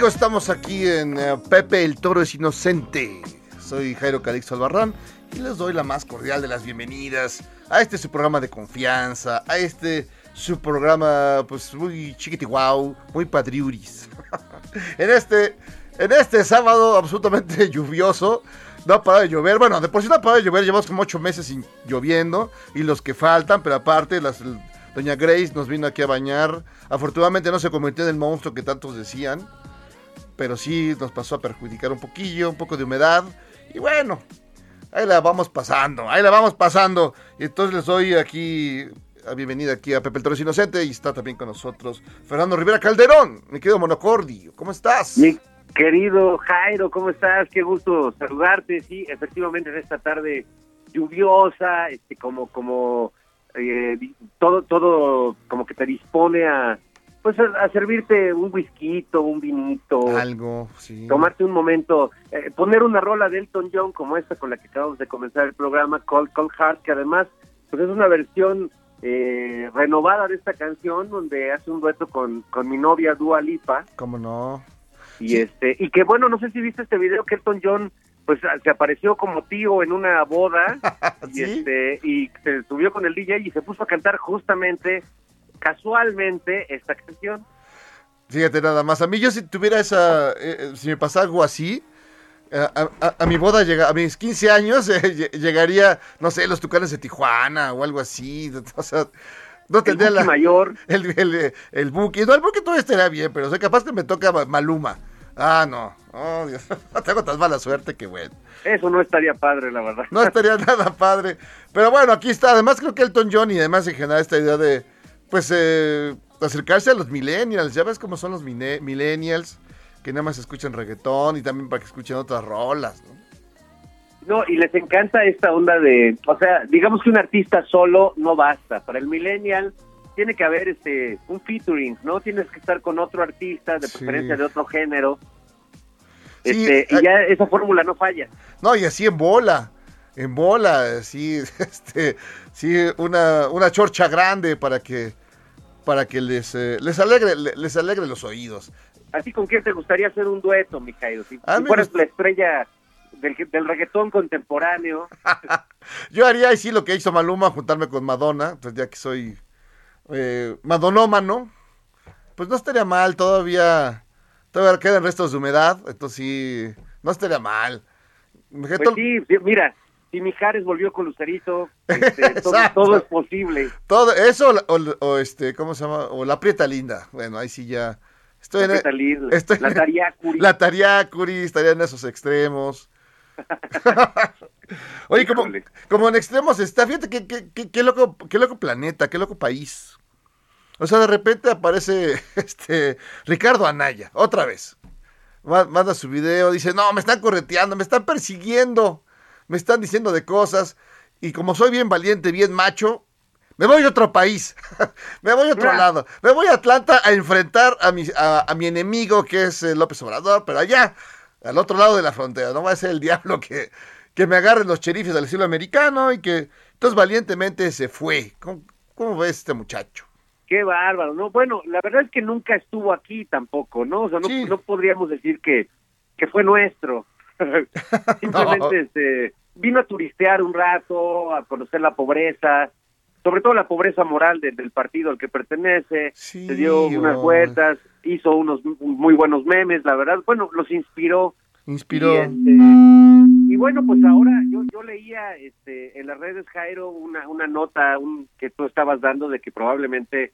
Amigos, estamos aquí en eh, Pepe el Toro es Inocente. Soy Jairo Calixto Albarrán y les doy la más cordial de las bienvenidas a este su programa de confianza, a este su programa pues muy chiquitiguau, muy padriuris. en este en este sábado absolutamente lluvioso, no ha parado de llover. Bueno, de por sí no ha parado de llover, llevamos como ocho meses sin lloviendo y los que faltan, pero aparte las Doña Grace nos vino aquí a bañar. Afortunadamente no se convirtió en el monstruo que tantos decían. Pero sí nos pasó a perjudicar un poquillo, un poco de humedad. Y bueno, ahí la vamos pasando, ahí la vamos pasando. Y entonces les doy aquí la bienvenida aquí a Pepe el Torres Inocente. Y está también con nosotros Fernando Rivera Calderón, mi querido Monocordi. ¿Cómo estás? Mi querido Jairo, ¿cómo estás? Qué gusto saludarte. Sí, efectivamente en esta tarde lluviosa, este, como, como eh, todo todo como que te dispone a pues a, servirte un whisky, un vinito, algo, tomarte un momento, eh, poner una rola de Elton John como esta con la que acabamos de comenzar el programa, Cold Cold Heart, que además pues es una versión eh, renovada de esta canción donde hace un dueto con, con mi novia Dua Lipa. ¿Cómo no? Y este y que bueno, no sé si viste este video que Elton John pues se apareció como tío en una boda y este y se subió con el DJ y se puso a cantar justamente casualmente esta canción. Fíjate nada más, a mí yo si tuviera esa, eh, eh, si me pasa algo así, eh, a, mi boda llega, a mis 15 años llegaría, no sé, los tucanes de Tijuana o algo así, o sea, no tendría el la mayor, el, el, el, buque, no, el buque todo estaría bien, pero o capaz que me toca Maluma. Ah, no. Oh, Dios. Tengo tan mala suerte que bueno. Eso no estaría padre, la verdad. No estaría nada padre. Pero bueno, aquí está. Además, creo que Elton John y además en general esta idea de, pues, eh, acercarse a los millennials. Ya ves cómo son los millennials, que nada más escuchan reggaetón y también para que escuchen otras rolas, ¿no? No, y les encanta esta onda de, o sea, digamos que un artista solo no basta. Para el millennial tiene que haber este un featuring, ¿no? Tienes que estar con otro artista, de preferencia de otro género. Este, y ya esa fórmula no falla. No, y así en bola, en bola, sí, este, sí, una, una chorcha grande para que para que les, eh, les alegre les alegre los oídos. Así con quién te gustaría hacer un dueto, Mijail, si, fueras la estrella del, del reggaetón contemporáneo. Yo haría así lo que hizo Maluma, juntarme con Madonna, pues ya que soy eh, madonómano, pues no estaría mal, todavía, todavía quedan restos de humedad, entonces sí, no estaría mal. Pues sí, mira, si Mijares volvió con Lucerito, este, todo, es posible. Todo eso o, este, ¿cómo se llama? O la prieta linda. Bueno, ahí sí ya. Estoy la en, linda, la tariacuri. La tariacuri estaría en esos extremos. Oye, como, como en extremos está, fíjate qué, qué, qué, loco, qué loco planeta, qué loco país. O sea, de repente aparece este Ricardo Anaya, otra vez. Manda su video, dice, no, me están correteando, me están persiguiendo, me están diciendo de cosas. Y como soy bien valiente, bien macho, me voy a otro país, me voy a otro lado, me voy a Atlanta a enfrentar a mi, a, mi enemigo que es eh, López Obrador, pero allá, al otro lado de la frontera, no va a ser el diablo que, que me agarren los cherifes del estilo americano y que entonces valientemente se fue. ¿Cómo ves este muchacho? Qué bárbaro, ¿no? Bueno, la verdad es que nunca estuvo aquí tampoco, ¿no? O sea, no, Sí. no podríamos decir que, que fue nuestro. Simplemente No. este, vino a turistear un rato, a conocer la pobreza, sobre todo la pobreza moral de- del partido al que pertenece, Sí, se dio unas oh. vueltas, hizo unos muy buenos memes, la verdad, bueno, los inspiró. Inspiró. Y, este, y bueno, pues ahora yo, yo leía este, en las redes, Jairo, una, una nota un, que tú estabas dando de que probablemente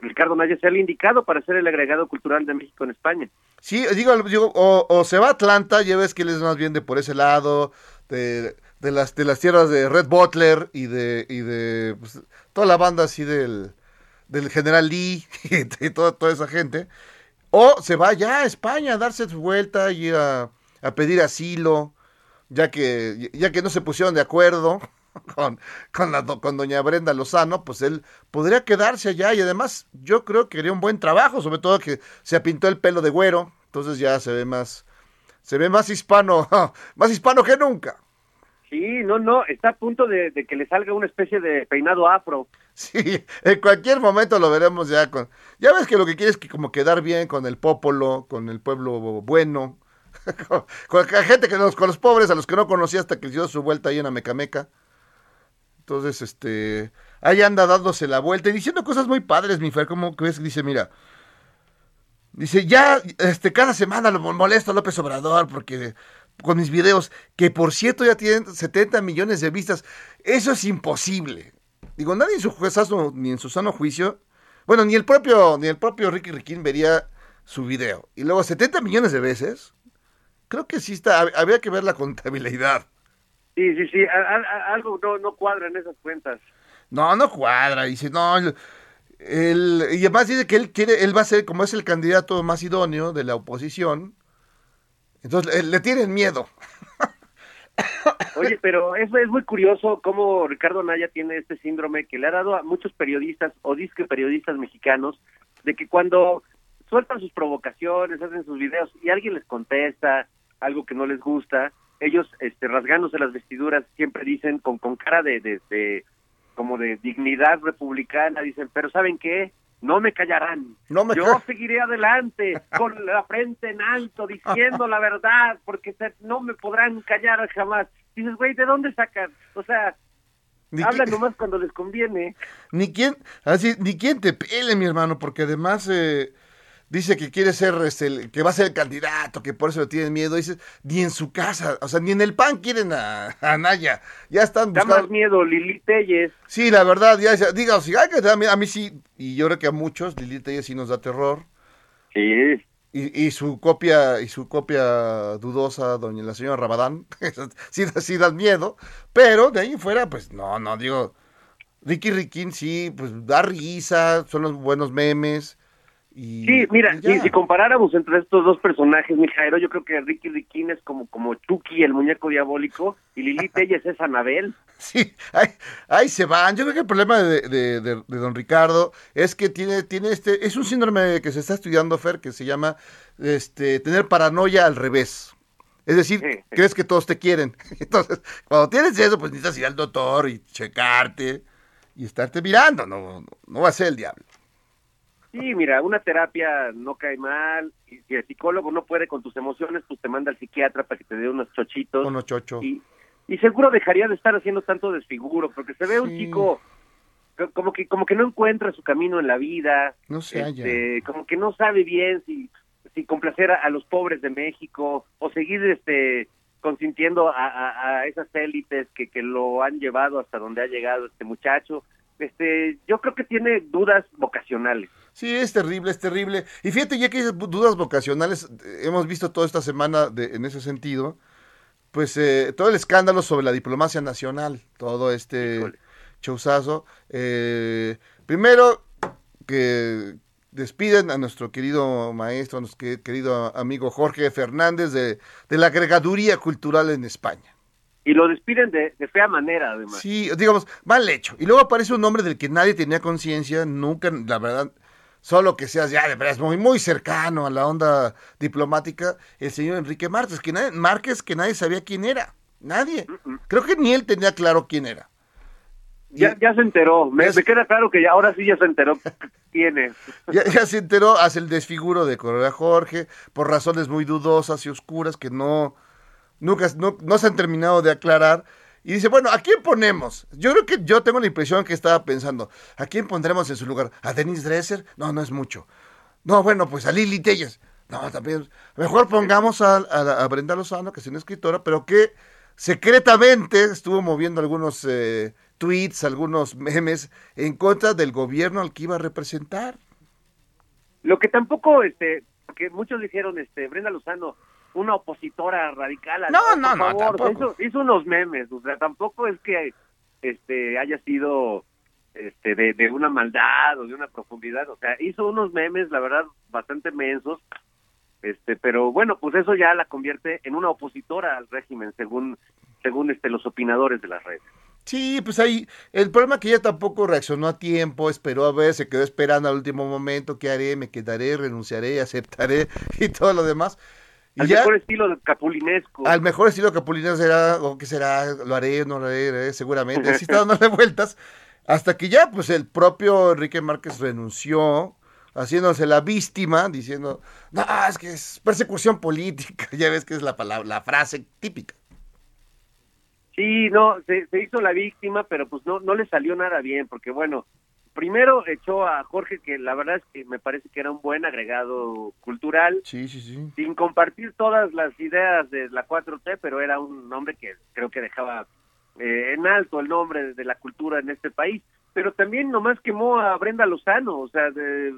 Ricardo Naya sea el indicado para ser el agregado cultural de México en España. Sí, digo, digo o, o se va a Atlanta, ya ves que él es más bien de por ese lado, de, de las de las tierras de Red Butler y de y de pues, toda la banda así del del General Lee y de toda, toda esa gente, o se va ya a España a darse su vuelta y a, a pedir asilo, ya que ya que no se pusieron de acuerdo con, con, la, con doña Brenda Lozano, pues él podría quedarse allá y además yo creo que haría un buen trabajo, sobre todo que se pintó el pelo de güero, entonces ya se ve más, se ve más hispano, más hispano que nunca. Sí, no, no, está a punto de, de que le salga una especie de peinado afro. Sí, en cualquier momento lo veremos ya con, ya ves que lo que quiere es que como quedar bien con el popolo, con el pueblo bueno, con, con la gente que los, con los pobres a los que no conocía hasta que dio su vuelta ahí en Amecameca. Entonces, este, ahí anda dándose la vuelta y diciendo cosas muy padres, mi Fer, como que ves, dice, mira, dice, ya, este, cada semana lo molesto a López Obrador porque con mis videos, que por cierto ya tienen 70 millones de vistas, eso es imposible. Digo, nadie en su juezazo, ni en su sano juicio, bueno, ni el propio, ni el propio Ricky Riquín vería su video. Y luego 70 millones de veces, creo que sí está, hab- habría que ver la contabilidad. Sí, sí, sí, algo no, no cuadra en esas cuentas. No, no cuadra. Dice, no, el- y además dice que él quiere, él va a ser, como es el candidato más idóneo de la oposición, entonces le, le tienen miedo. Oye, pero es, es muy curioso cómo Ricardo Naya tiene este síndrome que le ha dado a muchos periodistas o disque periodistas mexicanos de que cuando sueltan sus provocaciones, hacen sus videos y alguien les contesta algo que no les gusta, ellos este, rasgándose las vestiduras siempre dicen con, con cara de, de, de- como de dignidad republicana, dicen, pero ¿saben qué? No me callarán. No me Yo ca- seguiré adelante con la frente en alto diciendo la verdad porque no me podrán callar jamás. Dices, güey, ¿de dónde sacan? O sea, Ni, hablan nomás cuando les conviene. ni quién, así, ni quién te pele, mi hermano, porque además eh, dice que quiere ser, este, que va a ser el candidato, que por eso le tienen miedo. Dice, ni en su casa, o sea, ni en el PAN quieren a, a Naya. Ya están Da más miedo Lili Telles. Sí, la verdad, ya, ya- diga, da miedo, a mí sí, y yo creo que a muchos, Lilith ella sí nos da terror. Sí, Y, y su copia, y su copia dudosa, doña la señora Rabadán, sí, sí dan miedo, pero de ahí fuera, pues no, no, digo, Ricky Riquín sí, pues da risa, son los buenos memes. Y, Sí, mira, y si comparáramos entre estos dos personajes, mi Jairo, yo creo que Ricky Riquín es como, como Chucky, el muñeco diabólico, y Lili Telles es Anabel. Sí, ahí, ahí se van. Yo creo que el problema de, de- de- de don Ricardo es que tiene, tiene este, es un síndrome que se está estudiando, Fer, que se llama este, tener paranoia al revés. Es decir, Sí, sí. crees que todos te quieren. Entonces, cuando tienes eso, pues necesitas ir al doctor y checarte y estarte mirando. No, no, no va a ser el diablo. Sí, mira, una terapia no cae mal, y si el psicólogo no puede con tus emociones, pues te manda al psiquiatra para que te dé unos chochitos. Uno chocho. y, y seguro dejaría de estar haciendo tanto desfiguro porque se ve un chico co- como que como que no encuentra su camino en la vida No se halla. este, como que no sabe bien si si complacer a, a los pobres de México o seguir este consintiendo a, a- a esas élites que, que lo han llevado hasta donde ha llegado este muchacho este yo creo que tiene dudas vocacionales Sí, es terrible, es terrible. Y fíjate, ya que hay dudas vocacionales, hemos visto toda esta semana de- en ese sentido, pues eh, todo el escándalo sobre la diplomacia nacional, todo este Híjole. Eh, primero, que despiden a nuestro querido maestro, a nuestro que- querido amigo Jorge Fernández de, de la agregaduría cultural en España. Y lo despiden de, de fea manera además Sí, digamos, mal hecho. Y luego aparece un nombre del que nadie tenía conciencia, nunca, la verdad, solo que seas ya de veras muy, muy cercano a la onda diplomática, el señor Enrique Márquez, que nadie, Márquez, que nadie sabía quién era. Nadie. Creo que ni él tenía claro quién era. Ya, ya se enteró, me, queda claro que ya, ahora sí ya se enteró quién es. Ya, ya se enteró, hace el desfiguro de Correa Jorge por razones muy dudosas y oscuras que no, nunca, no, no se han terminado de aclarar. Y dice, bueno, ¿a quién ponemos? Yo creo que yo tengo la impresión que estaba pensando, ¿a quién pondremos en su lugar? ¿A Denise Dresser? No, no es mucho. No, bueno, pues a Lili Telles. No, también. Mejor pongamos a, a- a Brenda Lozano, que es una escritora, pero que secretamente estuvo moviendo algunos eh, tweets, algunos memes en contra del gobierno al que iba a representar. Lo que tampoco, este, que muchos dijeron, este, Brenda Lozano, una opositora radical. No, por no, no, favor, tampoco. Hizo, hizo unos memes, o sea, tampoco es que este haya sido este de, de una maldad o de una profundidad, o sea, hizo unos memes, la verdad, bastante mensos, este, pero bueno, pues eso ya la convierte en una opositora al régimen, según según este los opinadores de las redes. Sí, pues ahí, el problema es que ella tampoco reaccionó a tiempo, esperó a ver, se quedó esperando al último momento, ¿qué haré? ¿Me quedaré? ¿Renunciaré? ¿Aceptaré? Y todo lo demás. Al ya, mejor estilo capulinesco. al mejor estilo Capulina será, o qué será, lo haré, no lo haré, lo haré, seguramente, así está dándole vueltas, hasta que ya, pues el propio Enrique Márquez renunció, haciéndose la víctima, diciendo, no, es que es persecución política, ya ves que es la palabra, la frase típica. Sí, no, se, se hizo la víctima, pero pues no, no le salió nada bien, porque bueno, primero echó a Jorge, que la verdad es que me parece que era un buen agregado cultural, Sí, sí, sí. sin compartir todas las ideas de la 4T, pero era un hombre que creo que dejaba eh, en alto el nombre de, la cultura en este país. Pero también nomás quemó a Brenda Lozano, o sea, de,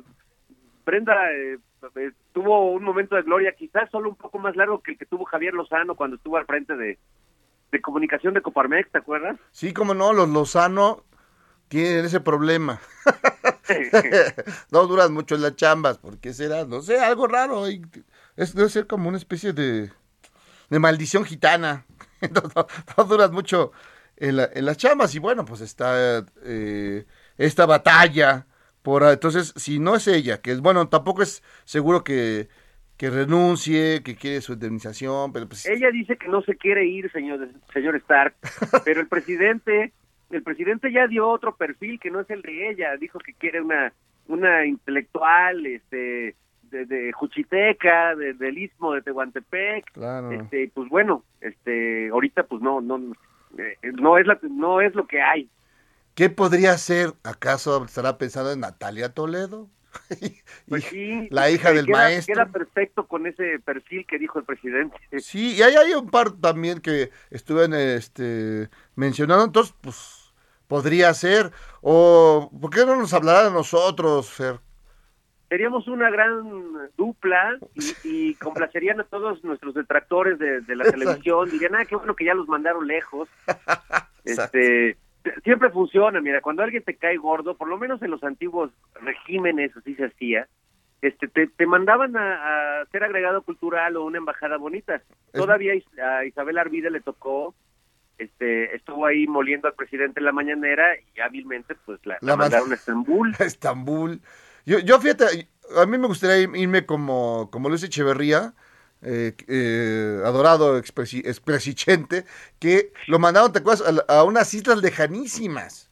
Brenda eh, eh, tuvo un momento de gloria, quizás solo un poco más largo que el que tuvo Javier Lozano cuando estuvo al frente de, de comunicación de Coparmex, ¿te acuerdas? Sí, como no, los Lozano tienen ese problema. no duran mucho en las chambas, porque será, no sé, algo raro. Es, debe ser como una especie de, de maldición gitana. no, no- no duran mucho en, la- en las chambas. Y bueno, pues está eh, esta batalla. Por, entonces, si no es ella, que es bueno, tampoco es seguro que, que renuncie, que quiere su indemnización, pero pues Ella dice que no se quiere ir, señor, señor Stark, pero el presidente, el presidente ya dio otro perfil que no es el de ella, dijo que quiere una, una intelectual, este, de, de Juchiteca, de- del istmo de Tehuantepec, Claro. este, y pues bueno, este, ahorita pues no, no, eh, no es la, no es lo que hay. ¿Qué podría ser? ¿Acaso estará pensando en Natalia Toledo? Pues sí, la hija eh, del queda- maestro. Queda perfecto con ese perfil que dijo el presidente. Sí, y ahí hay un par también que estuve este, mencionando, entonces, pues, podría ser. O, ¿por qué no nos hablará de nosotros, Fer? seríamos una gran dupla y, y complacerían a todos nuestros detractores de, de la televisión. Dirían, ah, qué bueno que ya los mandaron lejos. este Siempre funciona, mira, cuando alguien te cae gordo, por lo menos en los antiguos regímenes así se hacía, este, te, te mandaban a, a ser agregado cultural o una embajada bonita. Todavía a Isabel Arvide le tocó, este, estuvo ahí moliendo al presidente en la mañanera y hábilmente pues la, La la mandaron mand- a Estambul. a Estambul. Yo, yo fíjate, a mí me gustaría irme como, como Luis Echeverría, eh, eh, adorado expresi- expresichente, que lo mandaron, ¿te acuerdas? A, a unas islas lejanísimas.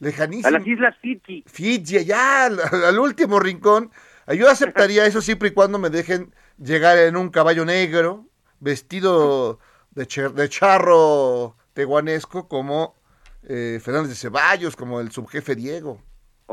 A Lejanísimas. las Islas Fiji. Fiji, allá al, al último rincón. Yo aceptaría eso siempre y cuando me dejen llegar en un caballo negro, vestido de, cher- de charro tehuanesco, como eh, Fernández de Ceballos, como el subjefe Diego,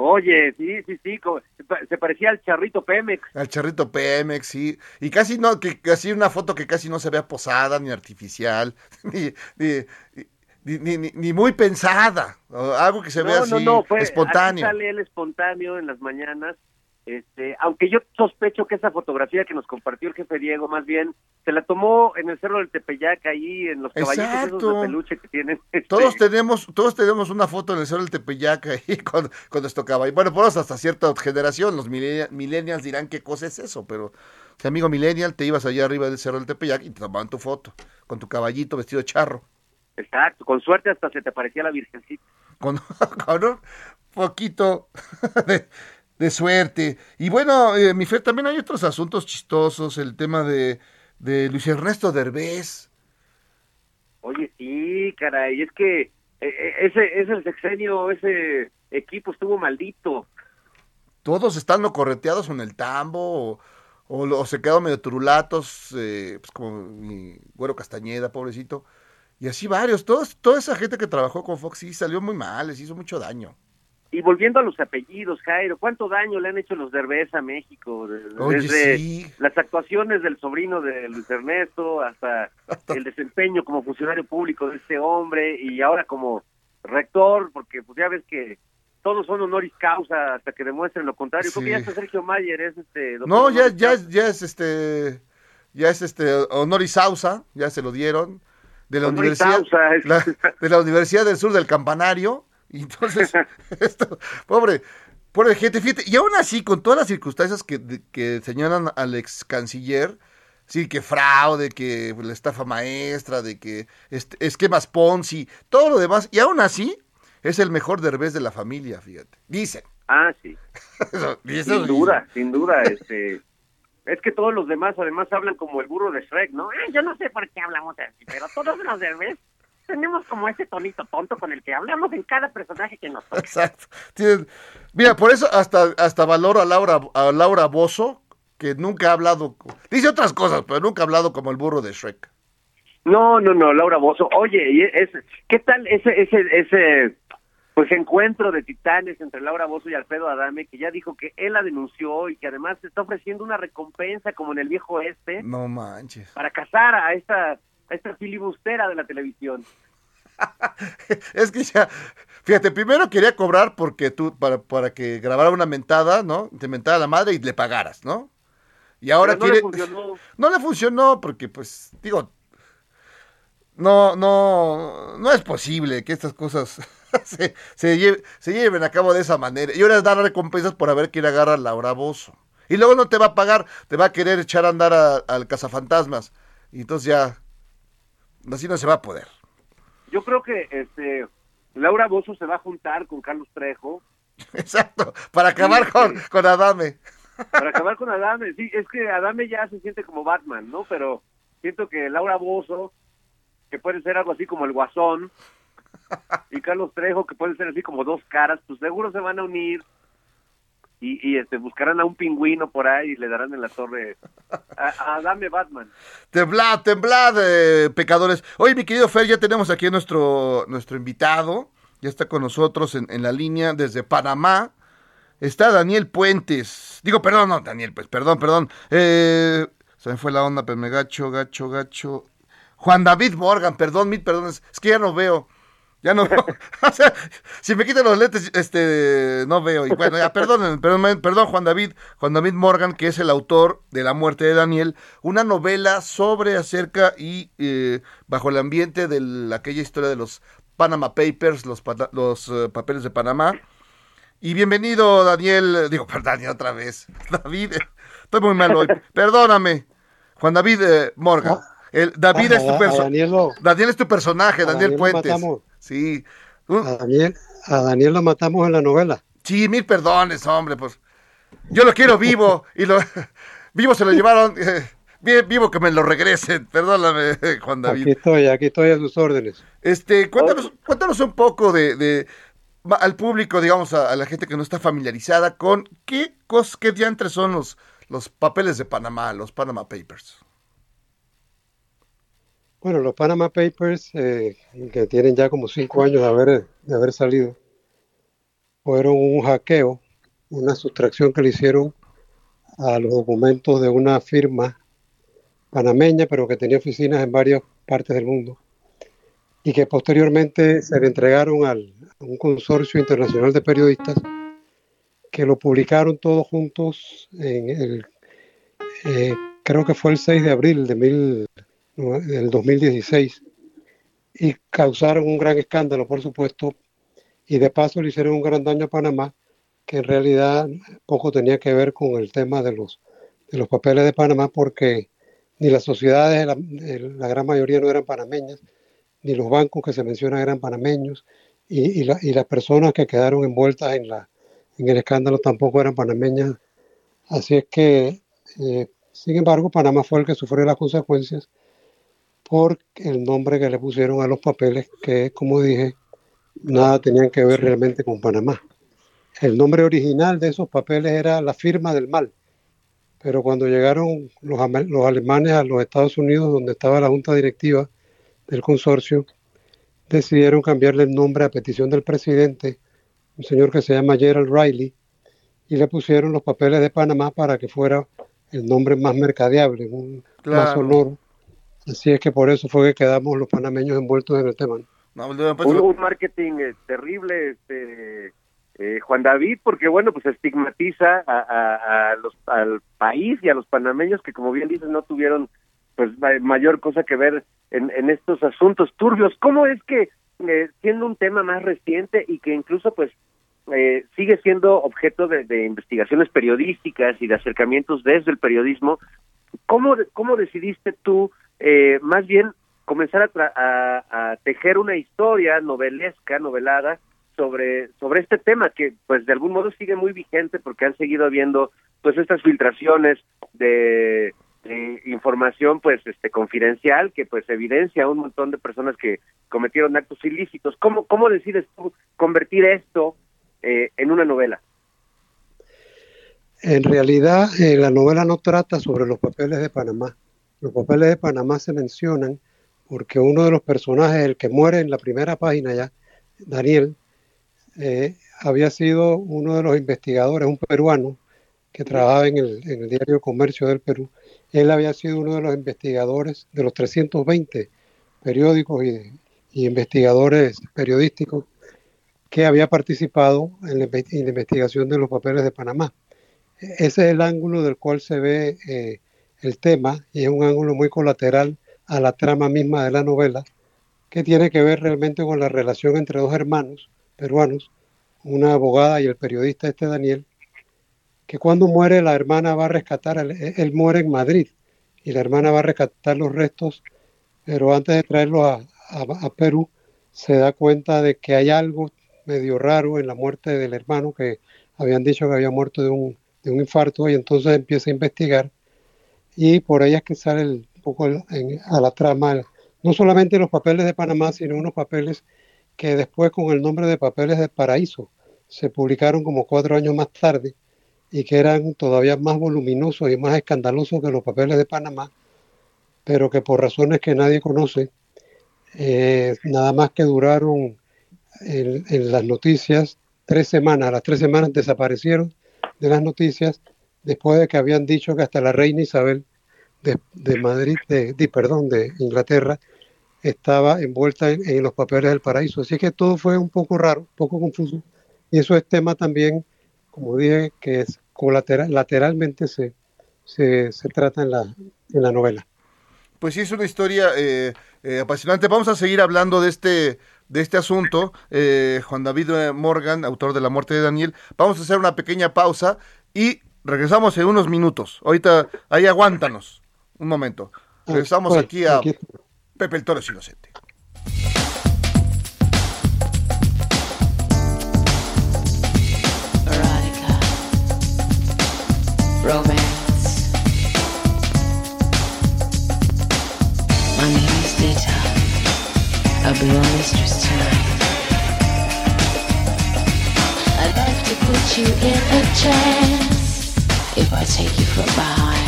Oye, sí, sí, sí, se pa- se parecía al charrito Pemex. al charrito Pemex, sí. Y casi no, que casi una foto que casi no se vea posada ni artificial, ni, ni, ni, ni- muy pensada, algo que se vea así no, no, fue espontáneo. sale él espontáneo en las mañanas. Este, aunque yo sospecho que esa fotografía que nos compartió el jefe Diego, más bien, se la tomó en el cerro del Tepeyac, ahí en los caballitos esos Exacto. de peluche que tienen. este, Todos tenemos, todos tenemos una foto en el Cerro del Tepeyac ahí les tocaba. Y bueno, por eso hasta cierta generación, los millennia- millennials dirán qué cosa es eso, pero si amigo millennial te ibas allá arriba del Cerro del Tepeyac y te tomaban tu foto con tu caballito vestido de charro, Exacto, con suerte hasta se te parecía la virgencita. con, con un poquito de, de suerte. Y bueno, eh, mi Fer, también hay otros asuntos chistosos, el tema de, de Luis Ernesto Derbez. Oye, sí, caray, es que eh, eh, ese, ese sexenio, ese equipo estuvo maldito. Todos están no correteados en el tambo o, o, o se quedaron medio turulatos, eh, pues como mi güero Castañeda, pobrecito. Y así varios, todos, toda esa gente que trabajó con Fox sí salió muy mal, les hizo mucho daño. Y volviendo a los apellidos, Jairo, ¿cuánto daño le han hecho los Derbez a México? Desde Oye, sí. las actuaciones del sobrino de Luis Ernesto hasta el desempeño como funcionario público de este hombre y ahora como rector, porque pues ya ves que todos son honoris causa hasta que demuestren lo contrario. Creo que ya está Sergio Mayer, es este... No, ya, ya, causa. es- ya es este, ya es este Honoris Sausa, ya se lo dieron de la Honoris universidad, causa, es- la- de la Universidad del Sur del Campanario. Y entonces, esto, pobre, pobre gente, fíjate, y aún así, con todas las circunstancias que, que señalan al ex canciller, sí, que fraude, que la estafa maestra, de que este, esquemas Ponzi, todo lo demás, y aún así es el mejor derbez de la familia, fíjate. Dicen. Ah, sí. Eso- y eso Sin dicen. duda, sin duda, este... Es que todos los demás además hablan como el burro de Shrek, ¿no? Eh, yo no sé por qué hablamos así, pero todos los derbés tenemos como ese tonito tonto con el que hablamos en cada personaje que nos toca. Exacto. Tienen- Mira, por eso hasta, hasta valoro a Laura, a Laura Bozo, que nunca ha hablado, dice otras cosas, pero nunca ha hablado como el burro de Shrek. No, no, no, Laura Bozo. Oye, y es, ¿qué tal ese, ese, ese, pues encuentro de titanes entre Laura Bozo y Alfredo Adame, que ya dijo que él la denunció y que además se está ofreciendo una recompensa como en el viejo este No manches. para casar a esta, esta filibustera de la televisión. Es que ya, fíjate, primero quería cobrar porque tú, para, para que grabara una mentada, ¿no? Te mentara la madre y le pagaras, ¿no? Y ahora Pero no quiere. le funcionó. No le funcionó porque, pues, digo, no, no, no es posible que estas cosas se, se, lle- se lleven a cabo de esa manera. Y ahora es dar recompensas por haber que ir a agarrar a Laura Bozo. Y luego no te va a pagar, te va a querer echar a andar al cazafantasmas. Y entonces ya, así no se va a poder. Yo creo que este Laura Bozo se va a juntar con Carlos Trejo Exacto, para acabar con, con Adame. para acabar con Adame. Sí, es que Adame ya se siente como Batman, ¿no? Pero siento que Laura Bozo, que puede ser algo así como el Guasón, y Carlos Trejo, que puede ser así como dos caras, pues seguro se van a unir y, y este buscarán a un pingüino por ahí y le darán en la torre a, Adame Batman. Temblad, temblad, eh, pecadores. Oye, mi querido Fer, ya tenemos aquí a nuestro, nuestro invitado. Ya está con nosotros en, en la línea desde Panamá. Está Daniel Puentes. Digo, perdón, no, Daniel, pues, perdón, perdón. Eh, se me fue la onda, pero me gacho, gacho, gacho. Juan David Morgan, perdón, mil perdones. Es que ya no veo. Ya no veo. o sea, si me quitan los lentes, este, no veo. Y bueno, ya, perdón, perdón, perdón, Juan David, Juan David Morgan, que es el autor de La muerte de Daniel, una novela sobre, acerca y eh, bajo el ambiente de la- aquella historia de los Panama Papers, los, eh, papeles de Panamá. Y bienvenido, Daniel, digo, perdón, Daniel, otra vez. David, estoy muy mal hoy. Perdóname. Juan David eh, Morgan. El, David A- es tu a-. Daniel es tu personaje, Daniel, Puentes. matamos. Sí. Uh, A Daniel, a Daniel lo matamos en la novela. sí, mil perdones, hombre, pues. Yo lo quiero vivo y lo vivo se lo llevaron. eh, vi- vivo que me lo regresen. Perdóname, Juan Aquí David. estoy, aquí estoy a sus órdenes. Este, cuéntanos, cuéntanos un poco de, al público, digamos, a, a la gente que no está familiarizada con qué cos, qué diantres son los, los papeles de Panamá, los Panama Papers. Bueno, los Panama Papers, eh, que tienen ya como cinco años de haber, de haber salido, fueron un hackeo, una sustracción que le hicieron a los documentos de una firma panameña, pero que tenía oficinas en varias partes del mundo, y que posteriormente se le entregaron al, a un consorcio internacional de periodistas que lo publicaron todos juntos en el, eh, creo que fue el 6 de abril de mil, del 2016 y causaron un gran escándalo, por supuesto, y de paso le hicieron un gran daño a Panamá, que en realidad poco tenía que ver con el tema de los, de los papeles de Panamá, porque ni las sociedades, la, la gran mayoría no eran panameñas, ni los bancos que se mencionan eran panameños, y, y las personas que quedaron envueltas en, la, en el escándalo tampoco eran panameñas. Así es que, eh, sin embargo, Panamá fue el que sufrió las consecuencias por el nombre que le pusieron a los papeles, que como dije, nada tenían que ver realmente con Panamá. El nombre original de esos papeles era la firma del mal, pero cuando llegaron los, los alemanes a los Estados Unidos, donde estaba la junta directiva del consorcio, decidieron cambiarle el nombre a petición del presidente, un señor que se llama Gerald Riley, y le pusieron los papeles de Panamá para que fuera el nombre más mercadeable, un, más sonoro. Así es que por eso fue que quedamos los panameños envueltos en el tema. Pues, un, marketing eh, terrible, este, eh, Juan David, porque bueno, pues estigmatiza a, los, al país y a los panameños que como bien dices no tuvieron pues mayor cosa que ver en, en estos asuntos turbios. ¿Cómo es que eh, siendo un tema más reciente y que incluso pues eh, sigue siendo objeto de, investigaciones periodísticas y de acercamientos desde el periodismo. ¿Cómo, cómo decidiste tú, eh, más bien, comenzar a, tejer una historia novelesca, novelada, sobre, sobre este tema que, pues, de algún modo sigue muy vigente porque han seguido habiendo, pues, estas filtraciones de, información, pues, este, confidencial que, pues, evidencia a un montón de personas que cometieron actos ilícitos. ¿Cómo, cómo decides tú convertir esto eh, en una novela? En realidad, eh, la novela no trata sobre los papeles de Panamá. Los papeles de Panamá se mencionan porque uno de los personajes, el que muere en la primera página ya, Daniel, eh, había sido uno de los investigadores, un peruano que trabajaba en el, diario Comercio del Perú. Él había sido uno de los investigadores de los 320 periódicos y, investigadores periodísticos que había participado en la, investigación de los papeles de Panamá. Ese es el ángulo del cual se ve eh, el tema y es un ángulo muy colateral a la trama misma de la novela, que tiene que ver realmente con la relación entre dos hermanos peruanos, una abogada y el periodista este Daniel, que cuando muere la hermana va a rescatar, él, muere en Madrid y la hermana va a rescatar los restos, pero antes de traerlos a, a Perú se da cuenta de que hay algo medio raro en la muerte del hermano que habían dicho que había muerto de un, de un infarto y entonces empieza a investigar y por ahí es que sale un poco a la trama, no solamente los papeles de Panamá, sino unos papeles que después con el nombre de papeles de Paraíso se publicaron como cuatro años más tarde y que eran todavía más voluminosos y más escandalosos que los papeles de Panamá, pero que por razones que nadie conoce, eh, nada más que duraron en, las noticias tres semanas, las tres semanas desaparecieron de las noticias después de que habían dicho que hasta la reina Isabel de, Madrid, de, perdón, de Inglaterra, estaba envuelta en, los papeles del paraíso. Así que todo fue un poco raro, un poco confuso. Y eso es tema también, como dije, que es colateral, lateralmente se, se, trata en la, en la novela. Pues sí, es una historia eh, eh, apasionante. Vamos a seguir hablando de este de este asunto, eh, Juan David eh, Morgan, autor de La muerte de Daniel. Vamos a hacer una pequeña pausa y regresamos en unos minutos. Ahorita, ahí aguántanos un momento. Ah, regresamos pues, aquí a Pepe el Toro es inocente. I'll be your mistress tonight. I'd like to put you in a trance. If I take you behind, push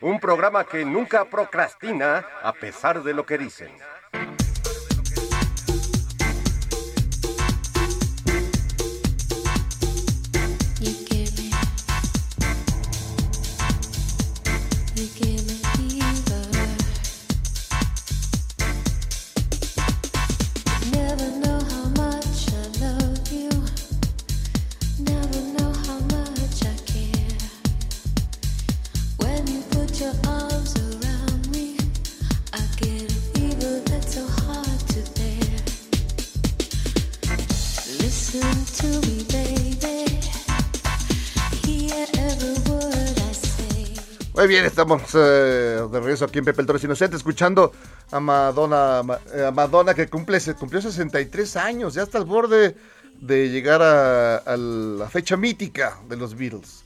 Un programa que nunca procrastina a pesar de lo que dicen. Muy bien, estamos eh, de regreso aquí en Pepe el Toro es Inocente, escuchando a Madonna, ma- eh, Madonna que cumple, cumplió 63 años, ya está al borde de llegar a, la fecha mítica de los Beatles,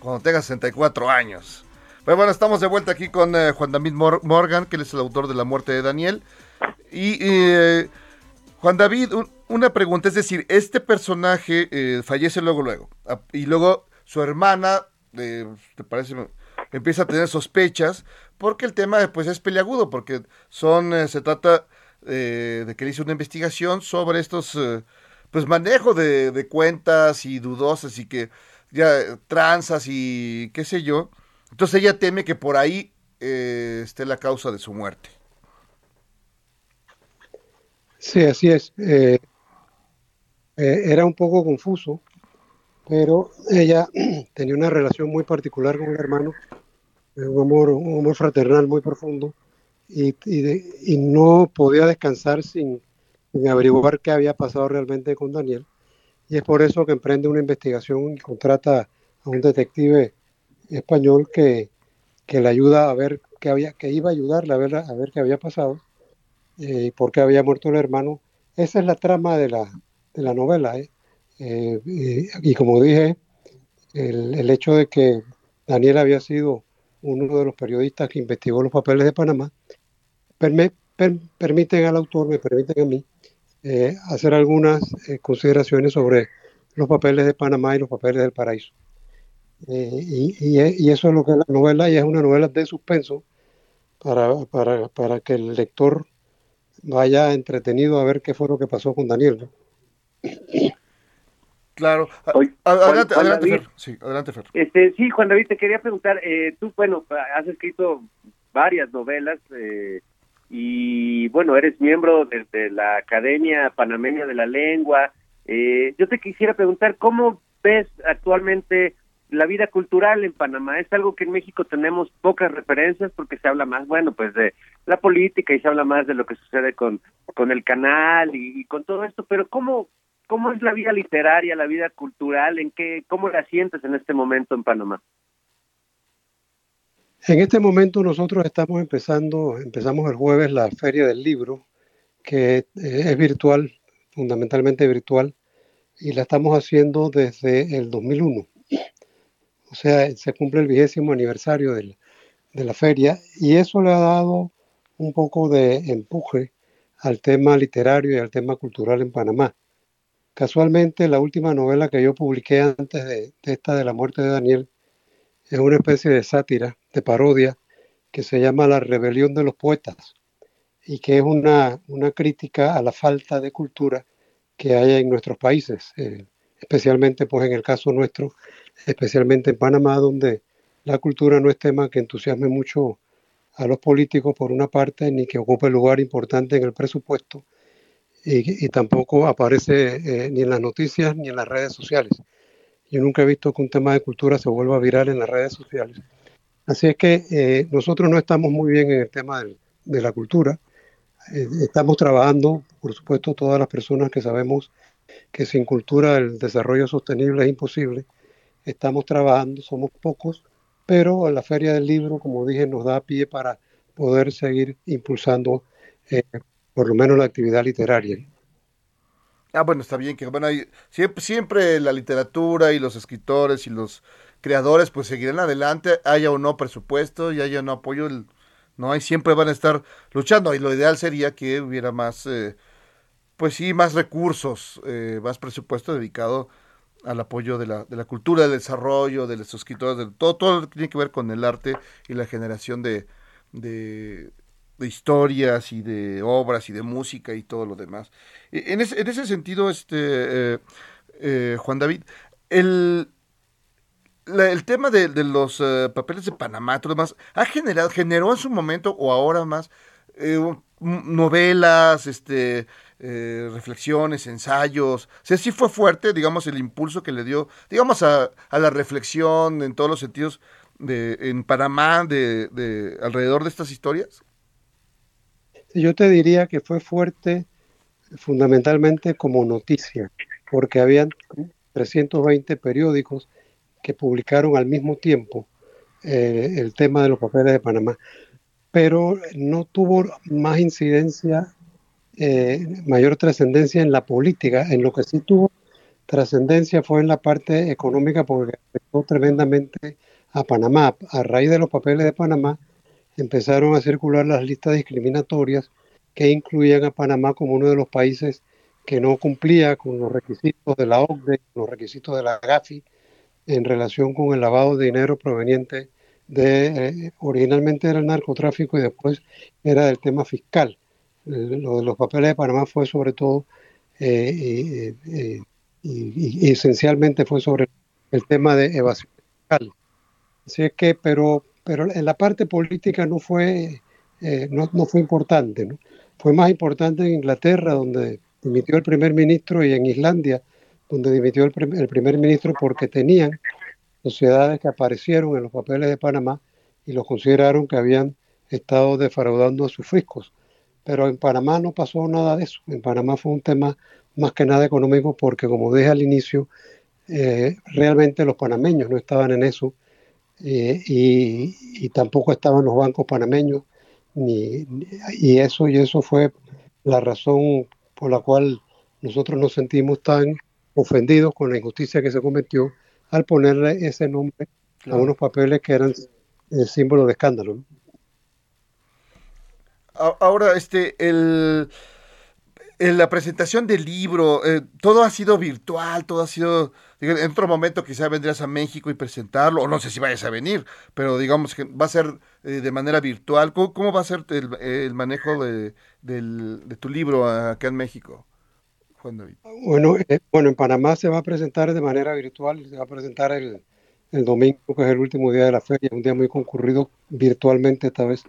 cuando tenga 64 años. Pero bueno, estamos de vuelta aquí con eh, Juan David Mor- Morgan, que él es el autor de La muerte de Daniel. Y Juan David, un- una pregunta, es decir, este personaje fallece luego, luego, y luego su hermana, ¿te parece? Empieza a tener sospechas, porque el tema pues es peliagudo, porque son, eh, se trata eh, de que le una investigación sobre estos, eh, pues manejo de, de cuentas y dudosas y que ya eh, tranzas y qué sé yo. Entonces ella teme que por ahí eh, esté la causa de su muerte. Sí, así es. Eh, eh, era un poco confuso, pero ella tenía una relación muy particular con el hermano, eh, un amor, un amor fraternal muy profundo, y, y de- y no podía descansar sin, sin averiguar qué había pasado realmente con Daniel. Y es por eso que emprende una investigación y contrata a un detective español que, que le ayuda a ver qué había, que iba a ayudarle a ver, a ver qué había pasado eh, y por qué había muerto el hermano. Esa es la trama de la, de la novela. ¿eh? Eh, y, y como dije, el, el hecho de que Daniel había sido uno de los periodistas que investigó los papeles de Panamá, perme- per- permiten al autor, me permiten a mí, eh, hacer algunas eh, consideraciones sobre los papeles de Panamá y los papeles del paraíso. Eh, y, y- eso es lo que es la novela, y es una novela de suspenso para, para, para que el lector vaya entretenido a ver qué fue lo que pasó con Daniel. Claro. A- Oye, a- Juan- adelante, Juan adelante, David. Fer. Sí, adelante, Fer. Este, sí, Juan David, te quería preguntar, eh, tú, bueno, has escrito varias novelas eh, y, bueno, eres miembro de, de la Academia Panameña de la Lengua. Eh, yo te quisiera preguntar, ¿cómo ves actualmente la vida cultural en Panamá? Es algo que en México tenemos pocas referencias porque se habla más, bueno, pues de la política y se habla más de lo que sucede con, con el canal y, y con todo esto, pero ¿cómo, ¿Cómo es la vida literaria, la vida cultural? ¿En qué, ¿Cómo la sientes en este momento en Panamá? En este momento nosotros estamos empezando, empezamos el jueves la Feria del Libro, que eh, es virtual, fundamentalmente virtual, y la estamos haciendo desde el 2001. O sea, se cumple el vigésimo aniversario de la feria y eso le ha dado un poco de empuje al tema literario y al tema cultural en Panamá. Casualmente, la última novela que yo publiqué antes de, esta de la muerte de Daniel es una especie de sátira, de parodia, que se llama La rebelión de los poetas y que es una, una crítica a la falta de cultura que hay en nuestros países, eh, especialmente pues en el caso nuestro, especialmente en Panamá, donde la cultura no es tema que entusiasme mucho a los políticos por una parte, ni que ocupe lugar importante en el presupuesto, y, tampoco aparece eh, ni en las noticias ni en las redes sociales. Yo nunca he visto que un tema de cultura se vuelva viral en las redes sociales. Así es que eh, nosotros no estamos muy bien en el tema de la cultura. Eh, estamos trabajando, por supuesto, todas las personas que sabemos que sin cultura el desarrollo sostenible es imposible. Estamos trabajando, somos pocos, pero la Feria del Libro, como dije, nos da pie para poder seguir impulsando por lo menos la actividad literaria. Ah, bueno, está bien que bueno, hay- siempre, siempre la literatura y los escritores y los creadores pues seguirán adelante, haya o no presupuesto y haya o no apoyo, el- no hay siempre van a estar luchando y lo ideal sería que hubiera más, eh, pues sí, más recursos, eh, más presupuesto dedicado al apoyo de la, de la cultura, del desarrollo, de los escritores, de todo, todo lo que tiene que ver con el arte y la generación de, de, de historias y de obras y de música y todo lo demás. E- En ese, en ese sentido, este eh, eh, Juan David, el, la- el tema de, de los eh, papeles de Panamá, todo demás, ha generado, generó en su momento o ahora más eh, novelas, este, eh, reflexiones, ensayos. O sea, sí fue fuerte, digamos, el impulso que le dio, digamos, a, a la reflexión en todos los sentidos de, en Panamá de, de alrededor de estas historias. Yo te diría que fue fuerte fundamentalmente como noticia, porque habían 320 periódicos que publicaron al mismo tiempo eh, el tema de los papeles de Panamá, pero no tuvo más incidencia, eh, mayor trascendencia en la política, en lo que sí tuvo trascendencia fue en la parte económica porque afectó tremendamente a Panamá. A raíz de los papeles de Panamá empezaron a circular las listas discriminatorias que incluían a Panamá como uno de los países que no cumplía con los requisitos de la OCDE, los requisitos de la GAFI en relación con el lavado de dinero proveniente de, eh, originalmente era el narcotráfico y después era del tema fiscal. Eh, Lo de los papeles de Panamá fue sobre todo eh, y, esencialmente fue sobre el tema de evasión fiscal. Así es que, pero, pero en la parte política no fue, eh, no, fue importante, ¿no? Fue más importante en Inglaterra, donde dimitió el primer ministro, y en Islandia, donde dimitió el, prim- el primer ministro porque tenían sociedades que aparecieron en los papeles de Panamá y los consideraron que habían estado defraudando a sus fiscos. Pero en Panamá no pasó nada de eso. En Panamá fue un tema más que nada económico porque, como dije al inicio, eh, realmente los panameños no estaban en eso eh, y, y tampoco estaban los bancos panameños ni, ni- y eso y eso fue la razón por la cual nosotros nos sentimos tan ofendidos con la injusticia que se cometió al ponerle ese nombre a unos papeles que eran eh, símbolo de escándalo. Ahora, este, el, en la presentación del libro, eh, todo ha sido virtual, todo ha sido, en otro momento quizá vendrías a México y presentarlo, o no sé si vayas a venir, pero digamos que va a ser eh, de manera virtual. ¿Cómo, va a ser el, el manejo de tu libro acá en México, Juan David? Bueno, eh, bueno, en Panamá se va a presentar de manera virtual, se va a presentar el, el domingo, que es el último día de la feria, un día muy concurrido virtualmente esta vez.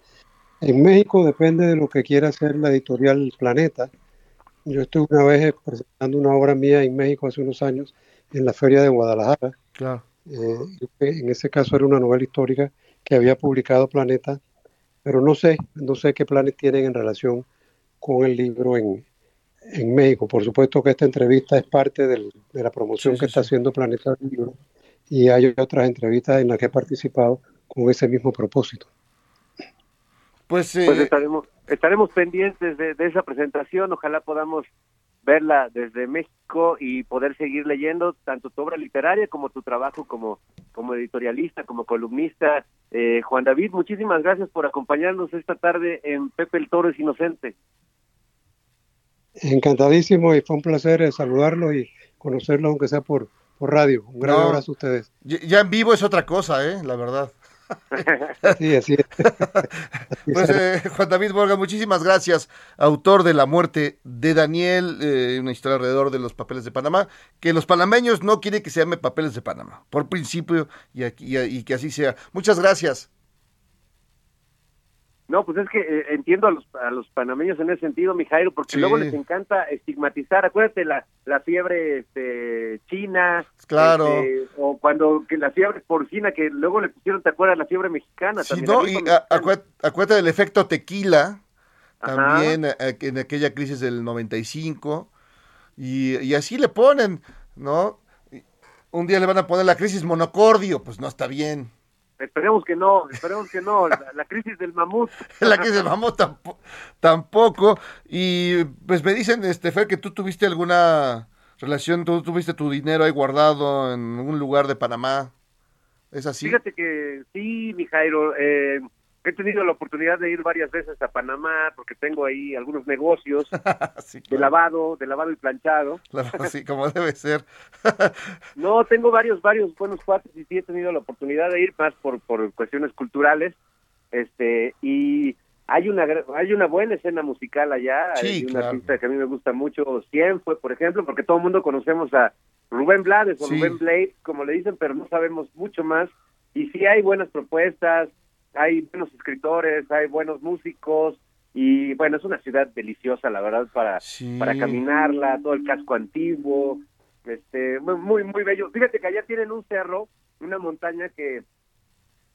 En México depende de lo que quiera hacer la editorial Planeta. Yo estuve una vez presentando una obra mía en México hace unos años en la feria de Guadalajara. Claro. Eh, en ese caso era una novela histórica que había publicado Planeta, pero no sé, no sé qué planes tienen en relación con el libro en, en México. Por supuesto que esta entrevista es parte del- de la promoción Sí, sí, que está sí. haciendo Planeta del libro y hay otras entrevistas en las que he participado con ese mismo propósito. Pues, eh, Pues estaremos, estaremos pendientes de, de esa presentación. Ojalá podamos verla desde México y poder seguir leyendo tanto tu obra literaria como tu trabajo como, como editorialista, como columnista. Eh, Juan David, muchísimas gracias por acompañarnos esta tarde en Pepe el Toro es Inocente. Encantadísimo y fue un placer eh, saludarlo y conocerlo, aunque sea por, por radio. Un gran No. abrazo a ustedes. ya ya en vivo es otra cosa, ¿eh? La verdad. Sí, así es. Pues eh, Juan David Borga, muchísimas gracias, autor de La muerte de Daniel, eh, una historia alrededor de los papeles de Panamá, que los panameños no quieren que se llame papeles de Panamá, por principio, y, que así sea. Muchas gracias. No, pues es que eh, entiendo a los, a los panameños en ese sentido, Mijairo, porque Sí. luego les encanta estigmatizar. Acuérdate la, la fiebre este, china. Claro. este, o cuando que la fiebre porcina, que luego le pusieron, ¿te acuerdas? La fiebre mexicana. Sí, también, no, y gripa a- mexicana. acué- acuérdate del efecto tequila, también eh, en aquella crisis del 95, y, y así le ponen, ¿no? Un día le van a poner la crisis monocordio, pues no está bien. Esperemos que no, esperemos que no. La, la crisis del mamut. la se vamos tampo- tampoco. Y pues me dicen, este, Fer, que tú tuviste alguna relación, tú tuviste tu dinero ahí guardado en un lugar de Panamá. ¿Es así? Fíjate que sí, mi Jairo, eh, he tenido la oportunidad de ir varias veces a Panamá porque tengo ahí algunos negocios Sí, de claro, lavado, de lavado y planchado. claro, sí, como debe ser. No, tengo varios, varios buenos cuates y sí he tenido la oportunidad de ir más por, por cuestiones culturales. Este, y hay una hay una buena escena musical allá, Sí, hay un claro. artista que a mí me gusta mucho, Cien fue, por ejemplo, porque todo el mundo conocemos a Rubén Blades o Sí. Rubén Blade, como le dicen, pero no sabemos mucho más. Y sí hay buenas propuestas, hay buenos escritores, hay buenos músicos, y bueno, es una ciudad deliciosa, la verdad, para, Sí. para caminarla, todo el casco antiguo, este, muy, muy, muy bello. Fíjate que allá tienen un cerro, una montaña que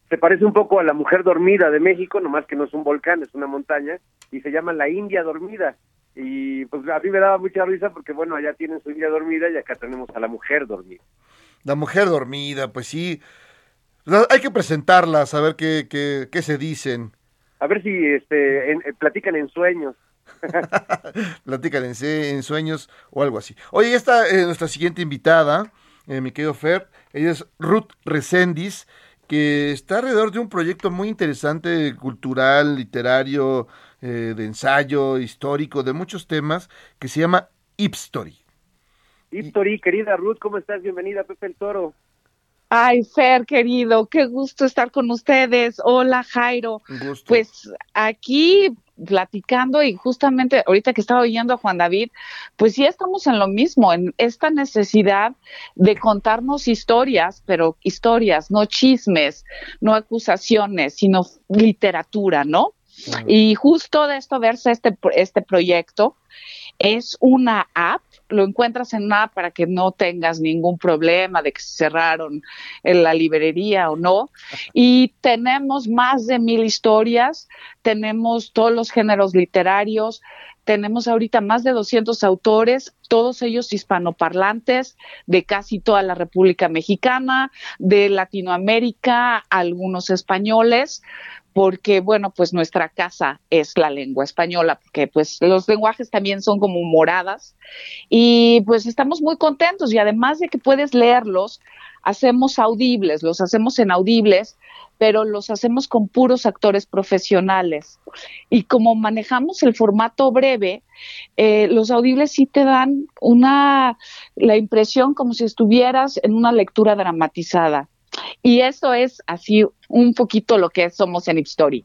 se parece un poco a la mujer dormida de México, nomás que no es un volcán, es una montaña, y se llama la India dormida. Y pues a mí me daba mucha risa porque, bueno, allá tienen su India dormida y acá tenemos a la mujer dormida. La mujer dormida, pues sí. Hay que presentarla, saber qué, qué, qué se dicen. A ver si este, en- eh, platican en sueños. Platican en, sueños o algo así. Oye, ya está eh, nuestra siguiente invitada, eh, mi querido Fer. Ella es Ruth Recendis, que está alrededor de un proyecto muy interesante, cultural, literario, eh, de ensayo, histórico, de muchos temas, que se llama Hipstory. History, querida Ruth, ¿cómo estás? Bienvenida, Pepe el Toro. Ay, Fer, querido, qué gusto estar con ustedes. Hola, Jairo. Gusto. Pues aquí platicando y justamente ahorita que estaba oyendo a Juan David, pues sí estamos en lo mismo, en esta necesidad de contarnos historias, pero historias, no chismes, no acusaciones, sino literatura, ¿no? Y justo de esto verse este, este proyecto, es una app, lo encuentras en una app para que no tengas ningún problema de que se cerraron en la librería o no. Y tenemos más de mil historias, tenemos todos los géneros literarios, tenemos ahorita más de 200 autores, todos ellos hispanoparlantes de casi toda la República Mexicana, de Latinoamérica, algunos españoles porque bueno, pues nuestra casa es la lengua española, porque pues los lenguajes también son como moradas y pues estamos muy contentos y además de que puedes leerlos, hacemos audibles, los hacemos en audibles, pero los hacemos con puros actores profesionales. Y como manejamos el formato breve, eh, los audibles sí te dan una, la impresión como si estuvieras en una lectura dramatizada. Y eso es así un poquito lo que somos en Hipstory.